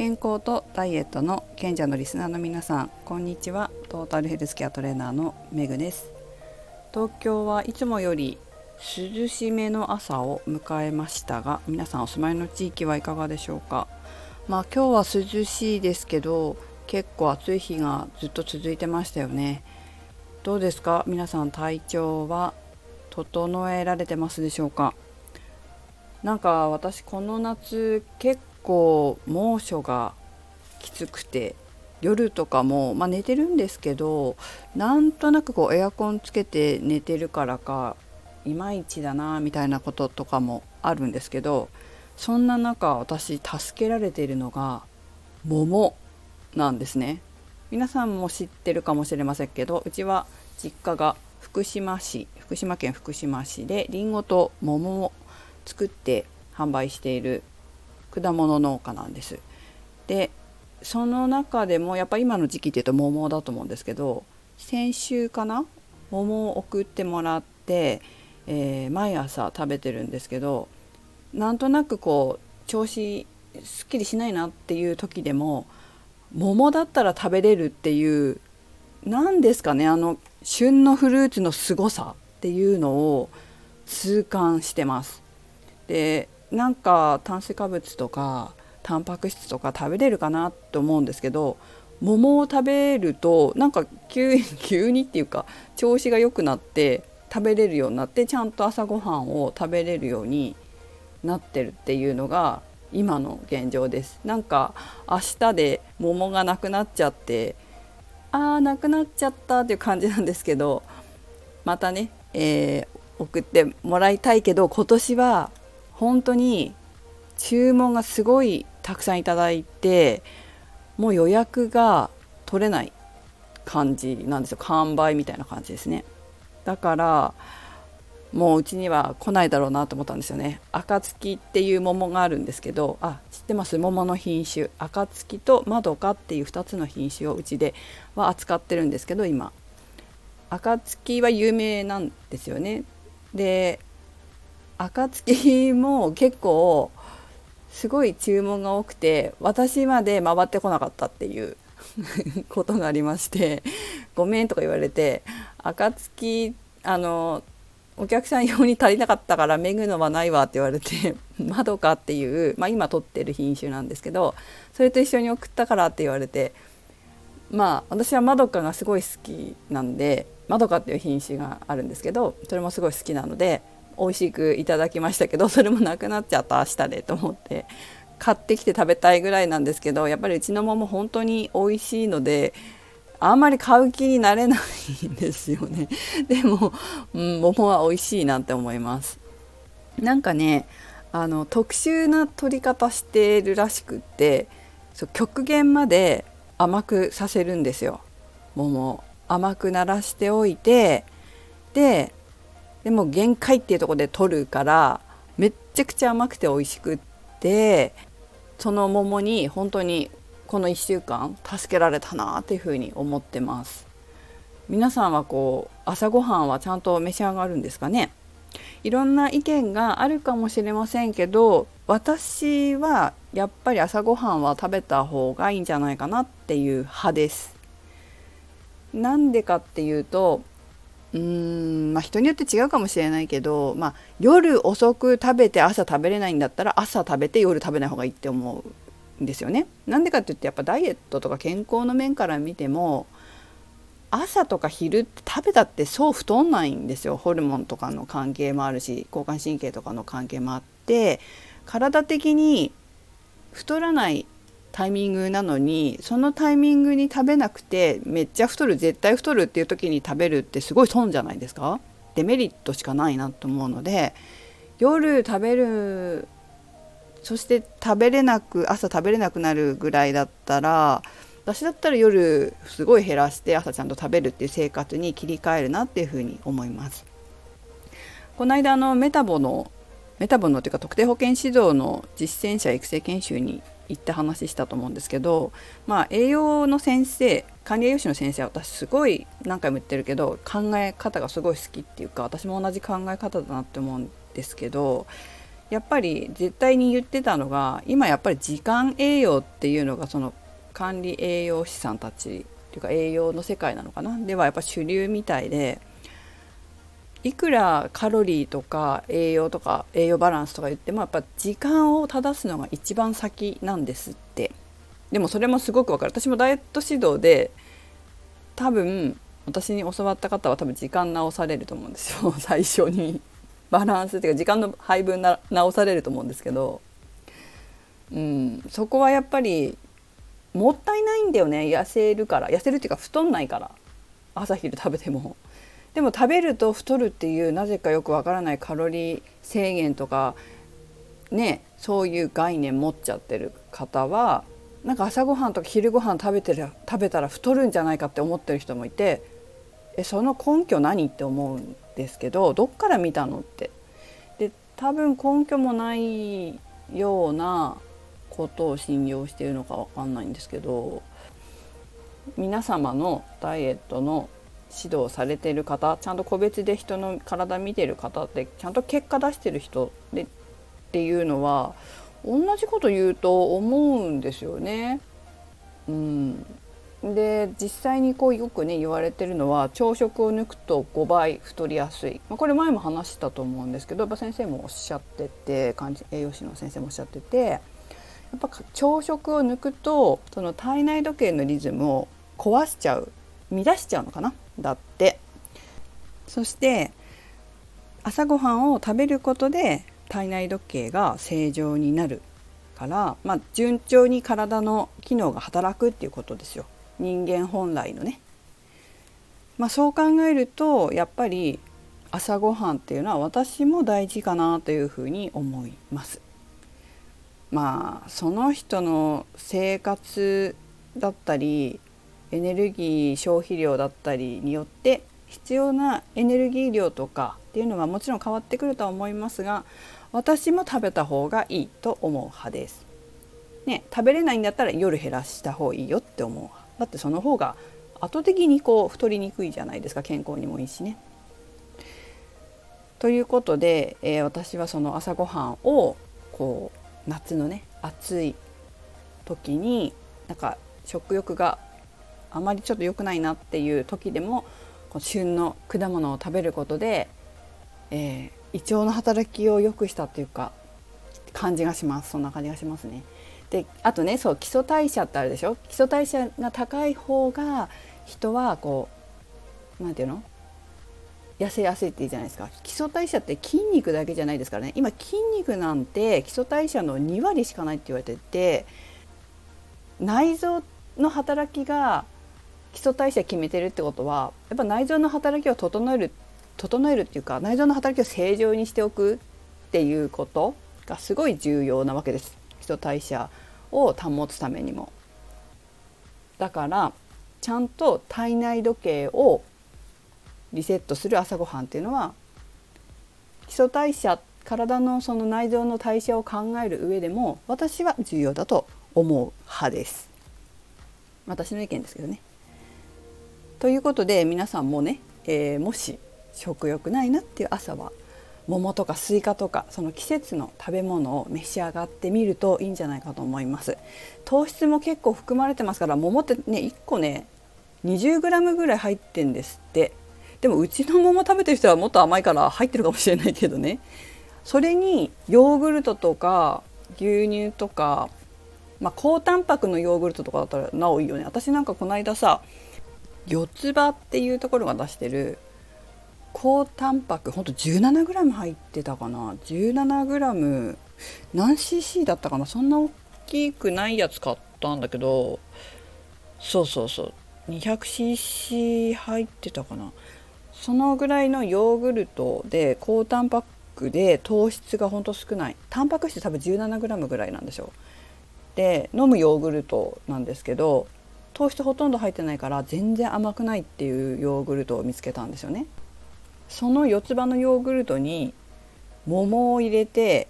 健康とダイエットの賢者のリスナーの皆さんこんにちは。トータルヘルスケアトレーナーのメグです。東京はいつもより涼しめの朝を迎えましたが皆さんお住まいの地域はいかがでしょうか？まあ今日は涼しいですけど結構暑い日がずっと続いてましたよね。どうですか？皆さん体調は整えられてますでしょうか？なんか私この夏結構猛暑がきつくて夜とかも、まあ、寝てるんですけどなんとなくこうエアコンつけて寝てるからかいまいちだなみたいなこととかもあるんですけどそんな中私助けられているのが桃なんですね。皆さんも知ってるかもしれませんけどうちは実家が福島市福島県福島市でりんごと桃を作って販売している果物農家なんです。でその中でもやっぱ今の時期っていうと桃だと思うんですけど先週かな桃を送ってもらって、えー、毎朝食べてるんですけどなんとなくこう調子すっきりしないなっていう時でも桃だったら食べれるっていう何ですかねあの旬のフルーツの凄さっていうのを痛感してます。でなんか炭水化物とかタンパク質とか食べれるかなと思うんですけど桃を食べるとなんか急 急にっていうか調子が良くなって食べれるようになってちゃんと朝ごはんを食べれるようになってるっていうのが今の現状です。なんか明日で桃がなくなっちゃってあーなくなっちゃったっていう感じなんですけどまたね、えー、送ってもらいたいけど今年は本当に注文がすごいたくさんいただいてもう予約が取れない感じなんですよ。完売みたいな感じですね。だからもううちには来ないだろうなと思ったんですよね。暁っていう桃があるんですけどあ知ってます？桃の品種。暁とまどかっていう2つの品種をうちでは扱ってるんですけど今。暁は有名なんですよね。で暁も結構すごい注文が多くて私まで回ってこなかったっていう ことがありまして「ごめん」とか言われて「暁あのお客さん用に足りなかったからめぐのはないわ」って言われて「まどか」っていう、まあ、今取ってる品種なんですけどそれと一緒に送ったからって言われてまあ私はまどかがすごい好きなんでまどかっていう品種があるんですけどそれもすごい好きなので美味しくいただきましたけどそれもなくなっちゃった明日でと思って買ってきて食べたいぐらいなんですけどやっぱりうちの桃本当に美味しいのであんまり買う気になれないんですよね。でも、うん、桃は美味しいなって思います。なんかねあの特殊な取り方してるらしくってそう極限まで甘くさせるんですよ。桃甘くならしておいてででも限界っていうとこで取るからめっちゃくちゃ甘くて美味しくってその桃に本当にこの1週間助けられたなっていうふうに思ってます。皆さんはこう朝ごはんはちゃんと召し上がるんですかね？いろんな意見があるかもしれませんけど私はやっぱり朝ごはんは食べた方がいいんじゃないかなっていう派です。なんでかっていうとうーんまあ人によって違うかもしれないけど、まあ、夜遅く食べて朝食べれないんだったら朝食べて夜食べない方がいいって思うんですよね。なんでかって言ってやっぱダイエットとか健康の面から見ても朝とか昼って食べたってそう太んないんですよホルモンとかの関係もあるし交感神経とかの関係もあって体的に太らないタイミングなのにそのタイミングに食べなくてめっちゃ太る絶対太るっていう時に食べるってすごい損じゃないですか？デメリットしかないなと思うので夜食べるそして食べれなく朝食べれなくなるぐらいだったら私だったら夜すごい減らして朝ちゃんと食べるっていう生活に切り替えるなっていうふうに思います。この間のメタボのメタボのというか特定保健指導の実践者育成研修に行って話したと思うんですけど、まあ、栄養の先生管理栄養士の先生は私すごい何回も言ってるけど考え方がすごい好きっていうか私も同じ考え方だなって思うんですけどやっぱり絶対に言ってたのが今やっぱり時間栄養っていうのがその管理栄養士さんたちっていうか栄養の世界なのかな。ではやっぱ主流みたいでいくらカロリーとか栄養とか栄養バランスとか言ってもやっぱ時間を正すのが一番先なんですって。でもそれもすごくわかる。私もダイエット指導で多分私に教わった方は多分時間直されると思うんですよ。最初に。バランスっていうか時間の配分な直されると思うんですけど、うん、そこはやっぱりもったいないんだよね。痩せるから。痩せるっていうか太んないから。朝昼食べても。でも食べると太るっていうなぜかよくわからないカロリー制限とかねそういう概念持っちゃってる方はなんか朝ごはんとか昼ごはん食べてる食べたら太るんじゃないかって思ってる人もいてえその根拠何って思うんですけどどっから見たのって。で多分根拠もないようなことを信用しているのか分かんないんですけど皆様のダイエットの指導されてる方ちゃんと個別で人の体見てる方ってちゃんと結果出してる人でっていうのは同じこと言うと思うんですよね。うん、で実際にこうよくね言われてるのは朝食を抜くと5倍太りやすい、まあ、これ前も話したと思うんですけどやっぱ先生もおっしゃってて栄養士の先生もおっしゃっててやっぱ朝食を抜くとその体内時計のリズムを壊しちゃう。乱しちゃうのかな？だってそして朝ごはんを食べることで体内時計が正常になるから、まあ、順調に体の機能が働くっていうことですよ人間本来のね。まあ、そう考えるとやっぱり朝ごはんっていうのは私も大事かなというふうに思います。まあその人の生活だったりエネルギー消費量だったりによって必要なエネルギー量とかっていうのはもちろん変わってくるとは思いますが私も食べた方がいいと思う派です。ね、食べれないんだったら夜減らした方がいいよって思うだってその方が後的にこう太りにくいじゃないですか健康にもいいしね。ということで、えー、私はその朝ごはんをこう夏のね暑い時になんか食欲があまりちょっと良くないなっていう時でも旬の果物を食べることで、えー、胃腸の働きを良くしたっていうか感じがします。そんな感じがしますね。であとねそう基礎代謝ってあるでしょ？基礎代謝が高い方が人はこう何て言うの？痩せやすいって言うじゃないですか。基礎代謝って筋肉だけじゃないですからね。今筋肉なんて基礎代謝の2割しかないって言われてて内臓の働きが基礎代謝決めてるってことはやっぱ内臓の働きを整える整えるっていうか内臓の働きを正常にしておくっていうことがすごい重要なわけです基礎代謝を保つためにも。だからちゃんと体内時計をリセットする朝ごはんっていうのは基礎代謝体のその内臓の代謝を考える上でも私は重要だと思う派です。私の意見ですけどね。ということで皆さんもね、えー、もし食欲ないなっていう朝は桃とかスイカとかその季節の食べ物を召し上がってみるといいんじゃないかと思います。糖質も結構含まれてますから桃ってね1個ね 20g ぐらい入ってんですって。でもうちの桃食べてる人はもっと甘いから入ってるかもしれないけどね。それにヨーグルトとか牛乳とかまあ、高タンパクのヨーグルトとかだったらなおいいよね。私なんかこの間さ四つ葉っていうところが出してる高タンパクほんと 17g 入ってたかな？17g 何 cc だったかな？そんな大きくないやつ買ったんだけどそうそうそう。200cc 入ってたかな？そのぐらいのヨーグルトで高タンパクで糖質がほんと少ない。タンパク質多分 17g ぐらいなんでしょで飲むヨーグルトなんですけど糖質ほとんど入ってないから全然甘くないっていうヨーグルトを見つけたんですよね。その四つ葉のヨーグルトに桃を入れて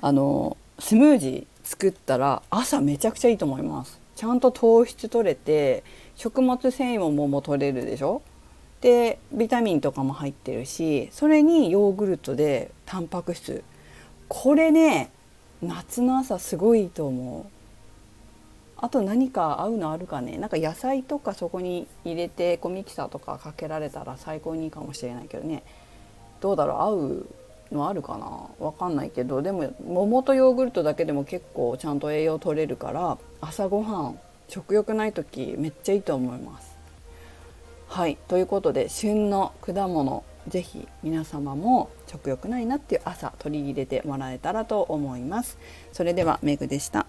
あのスムージー作ったら朝めちゃくちゃいいと思います。ちゃんと糖質取れて食物繊維も桃取れるでしょ？でビタミンとかも入ってるしそれにヨーグルトでタンパク質これね夏の朝すごいいいと思うあと何か合うのあるかねなんか野菜とかそこに入れてコミキサーとかかけられたら最高にいいかもしれないけどねどうだろう？合うのあるかな？わかんないけどでも桃とヨーグルトだけでも結構ちゃんと栄養取れるから朝ごはん食欲ない時めっちゃいいと思います。はいということで旬の果物是非皆様も食欲ないなっていう朝取り入れてもらえたらと思います。それではメグでした。